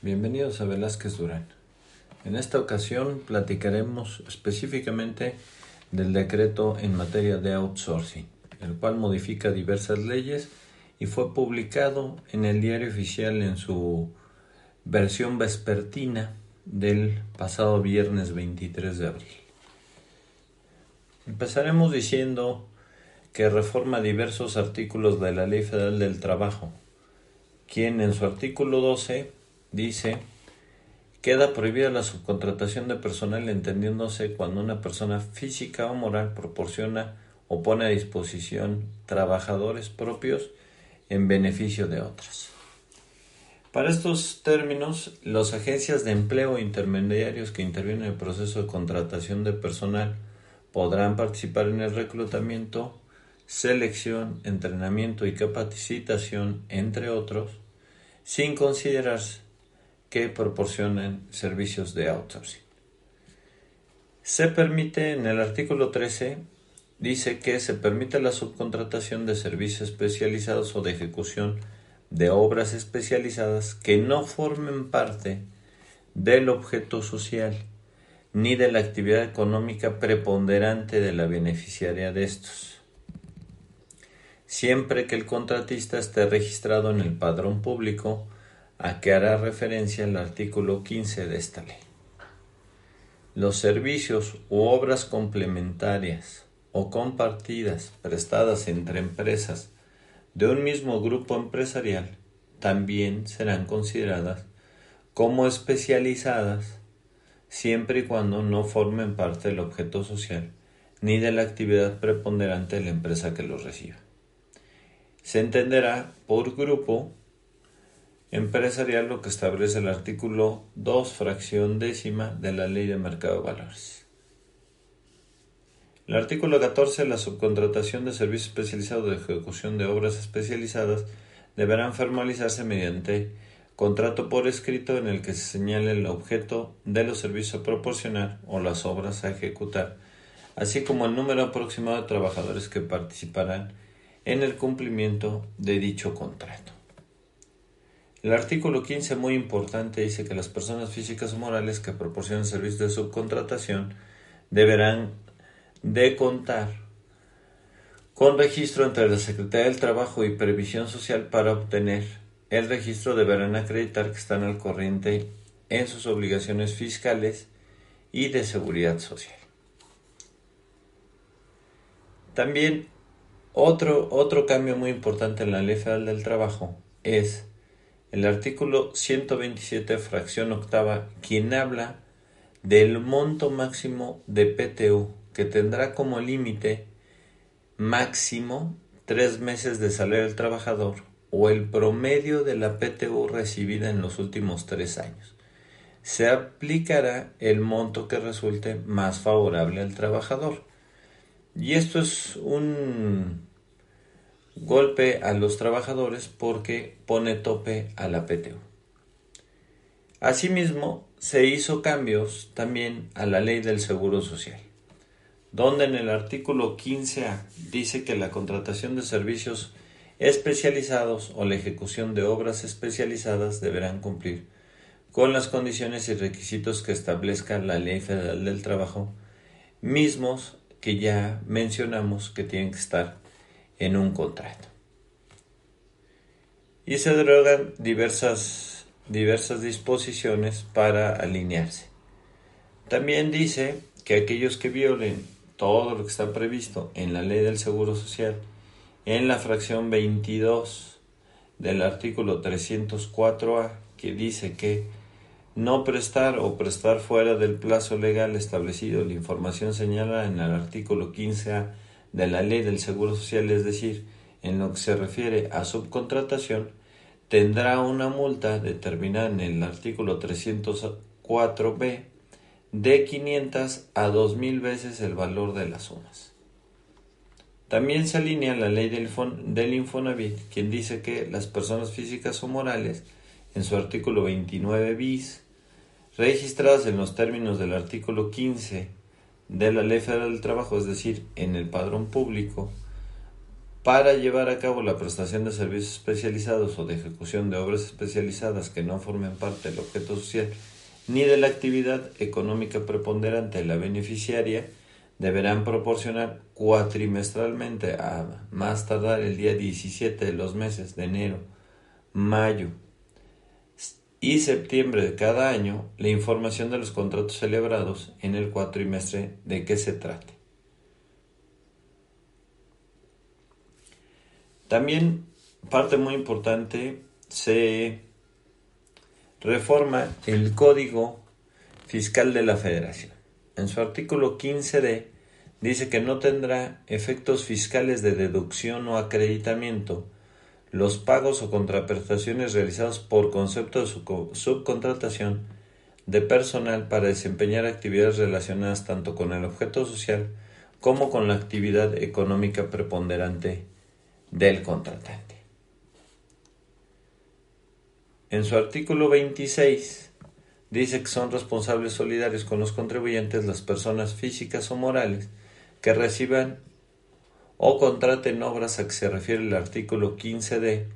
Bienvenidos a Velázquez Durán. En esta ocasión platicaremos específicamente del decreto en materia de outsourcing, el cual modifica diversas leyes y fue publicado en el diario oficial en su versión vespertina del pasado viernes 23 de abril. Empezaremos diciendo que reforma diversos artículos de la Ley Federal del Trabajo, quien en su artículo 12 dice queda prohibida la subcontratación de personal entendiéndose cuando una persona física o moral proporciona o pone a disposición trabajadores propios en beneficio de otras. Para estos términos, las agencias de empleo intermediarios que intervienen en el proceso de contratación de personal podrán participar en el reclutamiento, selección, entrenamiento y capacitación, entre otros, sin considerarse que proporcionen servicios de outsourcing. Se permite en el artículo 13 dice que se permite la subcontratación de servicios especializados o de ejecución de obras especializadas que no formen parte del objeto social ni de la actividad económica preponderante de la beneficiaria de estos, siempre que el contratista esté registrado en el padrón público a que hará referencia el artículo 15 de esta ley. Los servicios u obras complementarias o compartidas prestadas entre empresas de un mismo grupo empresarial también serán consideradas como especializadas siempre y cuando no formen parte del objeto social ni de la actividad preponderante de la empresa que los reciba. Se entenderá por grupo empresarial lo que establece el artículo 2, fracción décima de la Ley de Mercado de Valores. El artículo 14, la subcontratación de servicios especializados de ejecución de obras especializadas deberán formalizarse mediante contrato por escrito en el que se señale el objeto de los servicios a proporcionar o las obras a ejecutar, así como el número aproximado de trabajadores que participarán en el cumplimiento de dicho contrato. El artículo 15, muy importante, dice que las personas físicas o morales que proporcionan servicios de subcontratación deberán de contar con registro entre la Secretaría del Trabajo y Previsión Social para obtener el registro deberán acreditar que están al corriente en sus obligaciones fiscales y de seguridad social. También otro, otro cambio muy importante en la Ley Federal del Trabajo es el artículo 127, fracción octava, quien habla del monto máximo de PTU, que tendrá como límite máximo tres meses de salario del trabajador o el promedio de la PTU recibida en los últimos tres años. Se aplicará el monto que resulte más favorable al trabajador. Y esto es un golpe a los trabajadores porque pone tope a la PTU. Asimismo, se hizo cambios también a la ley del Seguro Social, donde en el artículo 15A dice que la contratación de servicios especializados o la ejecución de obras especializadas deberán cumplir con las condiciones y requisitos que establezca la Ley Federal del Trabajo, mismos que ya mencionamos que tienen que estar en un contrato. Y se derogan diversas, diversas disposiciones para alinearse. También dice que aquellos que violen todo lo que está previsto en la ley del Seguro Social en la fracción 22 del artículo 304A que dice que no prestar o prestar fuera del plazo legal establecido la información señalada en el artículo 15A de la Ley del Seguro Social, es decir, en lo que se refiere a subcontratación, tendrá una multa determinada en el artículo 304b de 500 a 2000 veces el valor de las sumas. También se alinea la ley del, del Infonavit, quien dice que las personas físicas o morales, en su artículo 29 bis, registradas en los términos del artículo 15 de la Ley Federal del Trabajo, es decir, en el padrón público, para llevar a cabo la prestación de servicios especializados o de ejecución de obras especializadas que no formen parte del objeto social ni de la actividad económica preponderante de la beneficiaria, deberán proporcionar cuatrimestralmente a más tardar el día 17 de los meses de enero, mayo y septiembre de cada año la información de los contratos celebrados en el cuatrimestre de qué se trate. También, parte muy importante, se reforma el Código Fiscal de la Federación. En su artículo 15d dice que no tendrá efectos fiscales de deducción o acreditamiento los pagos o contraprestaciones realizados por concepto de subcontratación de personal para desempeñar actividades relacionadas tanto con el objeto social como con la actividad económica preponderante del contratante. En su artículo 26 dice que son responsables solidarios con los contribuyentes las personas físicas o morales que reciban o contraten obras a que se refiere el artículo 15d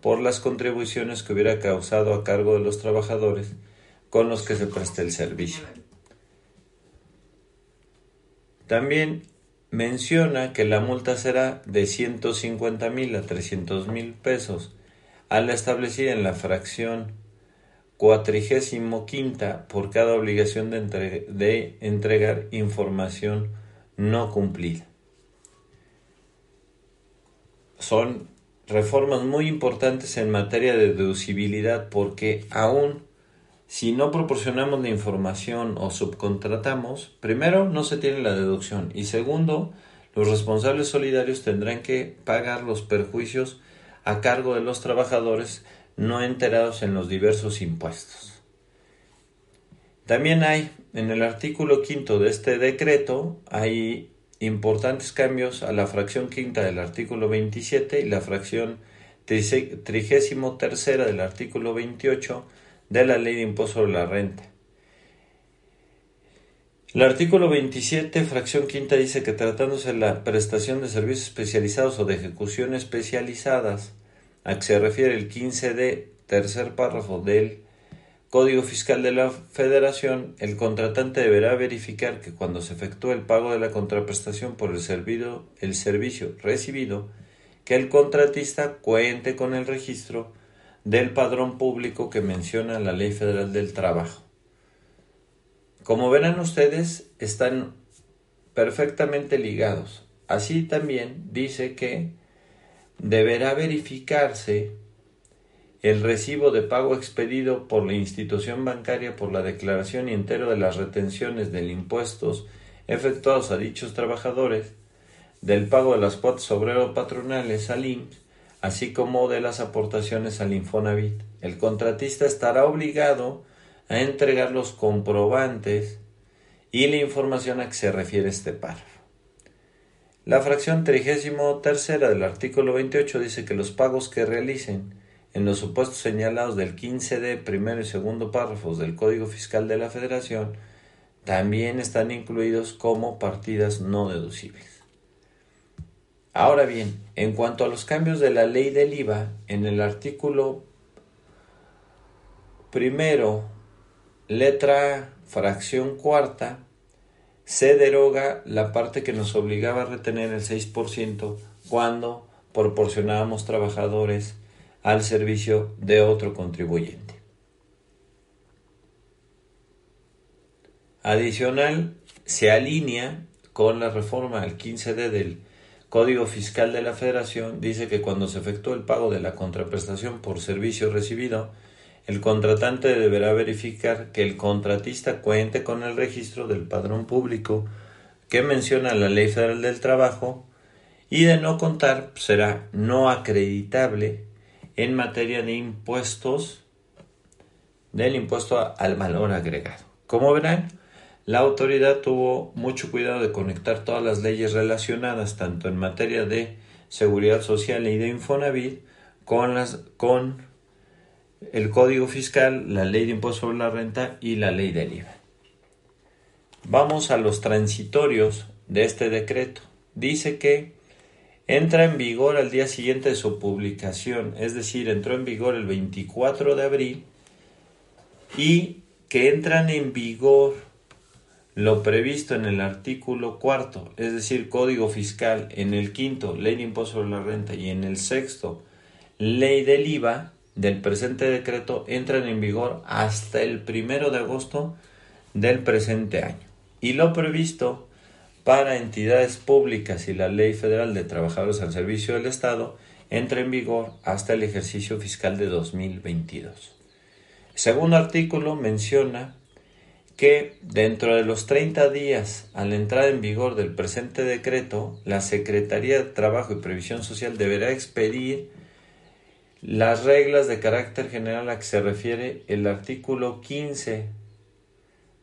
por las contribuciones que hubiera causado a cargo de los trabajadores con los que se preste el servicio. También menciona que la multa será de 150 mil a 300 mil pesos a la establecida en la fracción cuatrigésimo quinta por cada obligación de, de entregar información no cumplida. Son reformas muy importantes en materia de deducibilidad porque aún si no proporcionamos la información o subcontratamos, primero no se tiene la deducción y segundo, los responsables solidarios tendrán que pagar los perjuicios a cargo de los trabajadores no enterados en los diversos impuestos. También hay en el artículo quinto de este decreto hay importantes cambios a la fracción quinta del artículo 27 y la fracción trigésimo tercera del artículo 28 de la ley de impuesto sobre la renta. El artículo 27, fracción quinta, dice que tratándose de la prestación de servicios especializados o de ejecución especializadas, a que se refiere el 15D, tercer párrafo del Código Fiscal de la Federación, el contratante deberá verificar que cuando se efectúe el pago de la contraprestación por el, servicio recibido, que el contratista cuente con el registro del padrón público que menciona la Ley Federal del Trabajo. Como verán ustedes, están perfectamente ligados. Así también dice que deberá verificarse el recibo de pago expedido por la institución bancaria por la declaración y entero de las retenciones de impuestos efectuados a dichos trabajadores, del pago de las cuotas obrero patronales al IMSS, así como de las aportaciones al Infonavit. El contratista estará obligado a entregar los comprobantes y la información a que se refiere este párrafo. La fracción trigésimo tercera del artículo 28 dice que los pagos que realicen en los supuestos señalados del 15D primero y segundo párrafos del Código Fiscal de la Federación también están incluidos como partidas no deducibles. Ahora bien, en cuanto a los cambios de la ley del IVA, en el artículo primero Letra fracción cuarta, se deroga la parte que nos obligaba a retener el 6% cuando proporcionábamos trabajadores al servicio de otro contribuyente. Adicional, se alinea con la reforma al 15D del Código Fiscal de la Federación, dice que cuando se efectúa el pago de la contraprestación por servicio recibido, el contratante deberá verificar que el contratista cuente con el registro del padrón público que menciona la Ley Federal del Trabajo y de no contar será no acreditable en materia de impuestos del impuesto al valor agregado. Como verán, la autoridad tuvo mucho cuidado de conectar todas las leyes relacionadas, tanto en materia de seguridad social y de Infonavit, con, las, con el Código Fiscal, la Ley de Impuesto sobre la Renta y la Ley del IVA. Vamos a los transitorios de este decreto. Dice que entra en vigor al día siguiente de su publicación, es decir, entró en vigor el 24 de abril y que entran en vigor lo previsto en el artículo cuarto, es decir, Código Fiscal, en el quinto, Ley de Impuesto sobre la Renta y en el sexto, Ley del IVA del presente decreto, entran en vigor hasta el primero de agosto del presente año. Y lo previsto para entidades públicas y la Ley Federal de Trabajadores al Servicio del Estado entra en vigor hasta el ejercicio fiscal de 2022. El segundo artículo menciona que dentro de los 30 días a la entrada en vigor del presente decreto, la Secretaría de Trabajo y Previsión Social deberá expedir las reglas de carácter general a que se refiere el artículo 15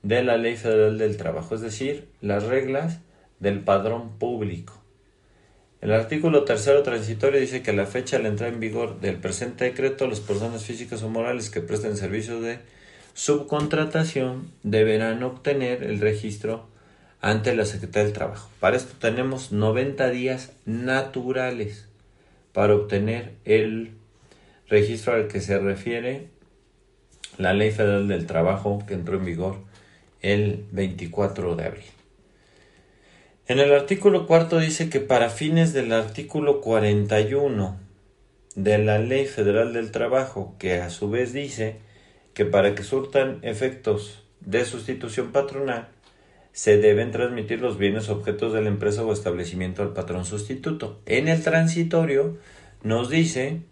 de la Ley Federal del Trabajo, es decir, las reglas del padrón público. El artículo tercero transitorio dice que a la fecha de la entrada en vigor del presente decreto, las personas físicas o morales que presten servicios de subcontratación deberán obtener el registro ante la Secretaría del Trabajo. Para esto tenemos 90 días naturales para obtener el registro al que se refiere la Ley Federal del Trabajo que entró en vigor el 24 de abril. En el artículo cuarto dice que para fines del artículo 41 de la Ley Federal del Trabajo, que a su vez dice que para que surtan efectos de sustitución patronal, se deben transmitir los bienes objetos de la empresa o establecimiento al patrón sustituto. En el transitorio nos dice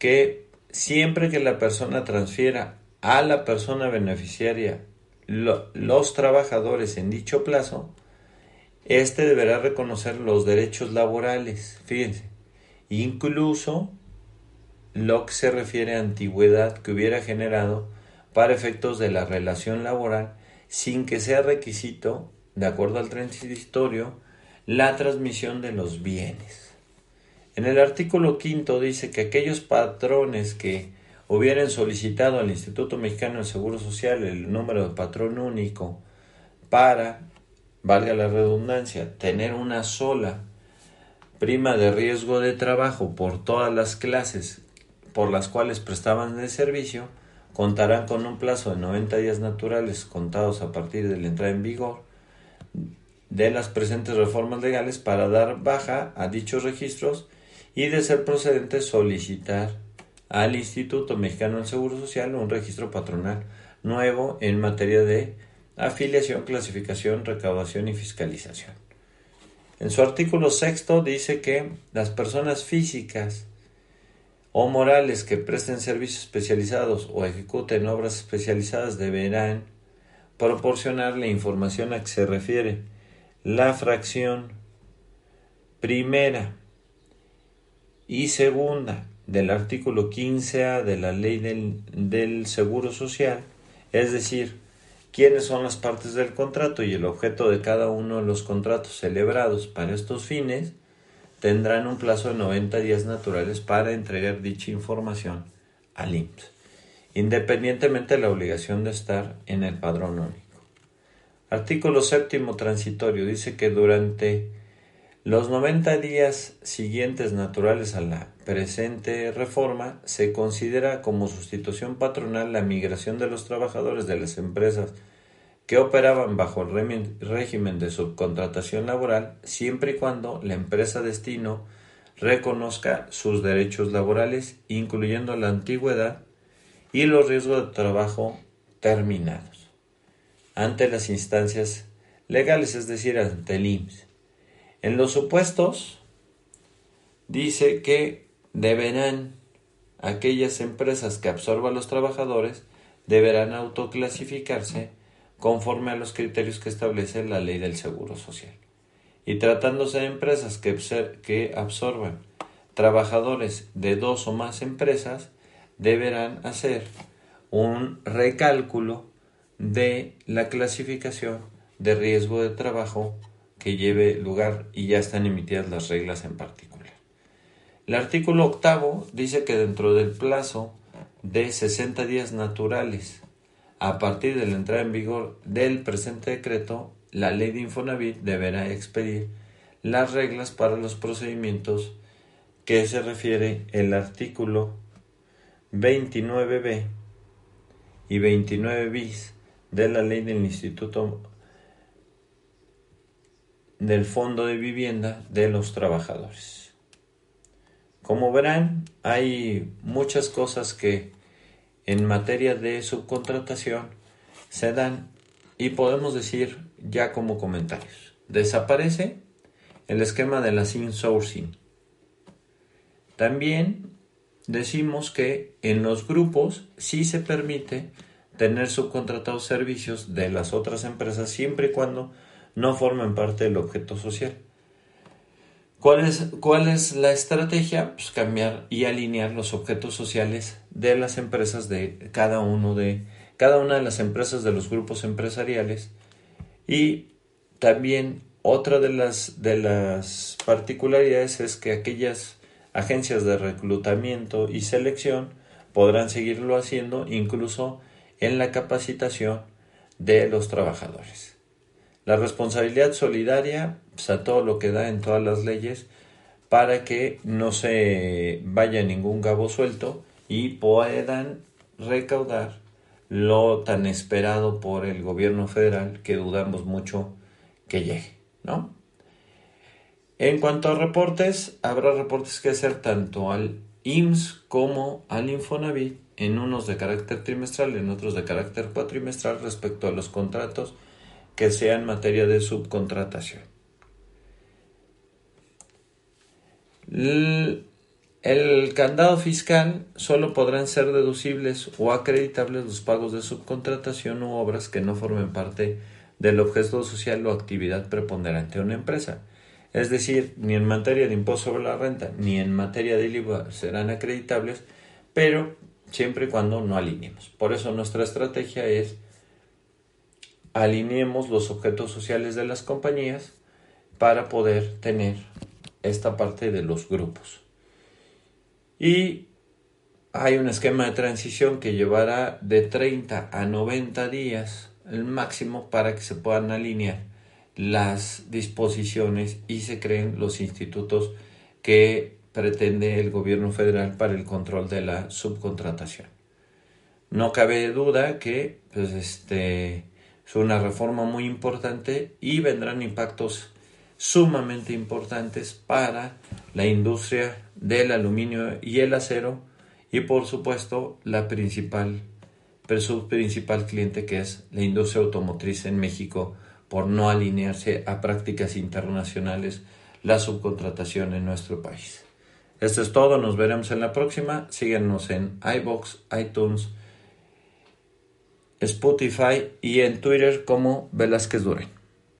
que siempre que la persona transfiera a la persona beneficiaria los trabajadores en dicho plazo, éste deberá reconocer los derechos laborales, fíjense, incluso lo que se refiere a antigüedad que hubiera generado para efectos de la relación laboral sin que sea requisito, de acuerdo al transitorio, la transmisión de los bienes. En el artículo quinto dice que aquellos patrones que hubieran solicitado al Instituto Mexicano del Seguro Social el número de patrón único para, valga la redundancia, tener una sola prima de riesgo de trabajo por todas las clases por las cuales prestaban el servicio contarán con un plazo de 90 días naturales contados a partir de la entrada en vigor de las presentes reformas legales para dar baja a dichos registros y de ser procedente solicitar al Instituto Mexicano del Seguro Social un registro patronal nuevo en materia de afiliación, clasificación, recaudación y fiscalización. En su artículo sexto dice que las personas físicas o morales que presten servicios especializados o ejecuten obras especializadas deberán proporcionar la información a que se refiere la fracción primera y segunda del artículo 15A de la ley del, del, Seguro Social, es decir, quiénes son las partes del contrato y el objeto de cada uno de los contratos celebrados para estos fines, tendrán un plazo de 90 días naturales para entregar dicha información al IMSS, independientemente de la obligación de estar en el padrón único. Artículo séptimo transitorio dice que durante los 90 días siguientes naturales a la presente reforma se considera como sustitución patronal la migración de los trabajadores de las empresas que operaban bajo el régimen de subcontratación laboral siempre y cuando la empresa destino reconozca sus derechos laborales, incluyendo la antigüedad y los riesgos de trabajo terminados ante las instancias legales, es decir, ante el IMSS. En los supuestos dice que deberán aquellas empresas que absorban los trabajadores deberán autoclasificarse conforme a los criterios que establece la ley del Seguro Social. Y tratándose de empresas que, que absorban trabajadores de dos o más empresas deberán hacer un recálculo de la clasificación de riesgo de trabajo que lleve lugar y ya están emitidas las reglas en particular. El artículo octavo dice que dentro del plazo de 60 días naturales a partir de la entrada en vigor del presente decreto, la ley de Infonavit deberá expedir las reglas para los procedimientos que se refiere el artículo 29b y 29 bis de la ley del Instituto del Fondo de Vivienda de los Trabajadores. Como verán, hay muchas cosas que en materia de subcontratación se dan y podemos decir ya como comentarios. Desaparece el esquema de la insourcing. También decimos que en los grupos sí se permite tener subcontratados servicios de las otras empresas siempre y cuando no formen parte del objeto social. ¿Cuál es, ¿Cuál es, la estrategia? Pues cambiar y alinear los objetos sociales de las empresas de cada uno de cada una de las empresas de los grupos empresariales y también otra de las de las particularidades es que aquellas agencias de reclutamiento y selección podrán seguirlo haciendo incluso en la capacitación de los trabajadores. La responsabilidad solidaria, pues, a todo lo que da en todas las leyes, para que no se vaya ningún cabo suelto y puedan recaudar lo tan esperado por el gobierno federal que dudamos mucho que llegue, ¿no? En cuanto a reportes, habrá reportes que hacer tanto al IMSS como al Infonavit, en unos de carácter trimestral, en otros de carácter cuatrimestral respecto a los contratos que sean materia de subcontratación. El candado fiscal solo podrán ser deducibles o acreditables los pagos de subcontratación u obras que no formen parte del objeto social o actividad preponderante de una empresa. Es decir, ni en materia de impuesto sobre la renta ni en materia de IVA serán acreditables, pero siempre y cuando no alineemos. Por eso nuestra estrategia es alineemos los objetos sociales de las compañías para poder tener esta parte de los grupos. Y hay un esquema de transición que llevará de 30 a 90 días el máximo para que se puedan alinear las disposiciones y se creen los institutos que pretende el gobierno federal para el control de la subcontratación. No cabe duda que pues, este, es una reforma muy importante y vendrán impactos sumamente importantes para la industria del aluminio y el acero y por supuesto la principal su principal cliente que es la industria automotriz en México por no alinearse a prácticas internacionales la subcontratación en nuestro país. Esto es todo, nos veremos en la próxima. Síguenos en iBox, iTunes, Spotify y en Twitter como Velázquez Duren.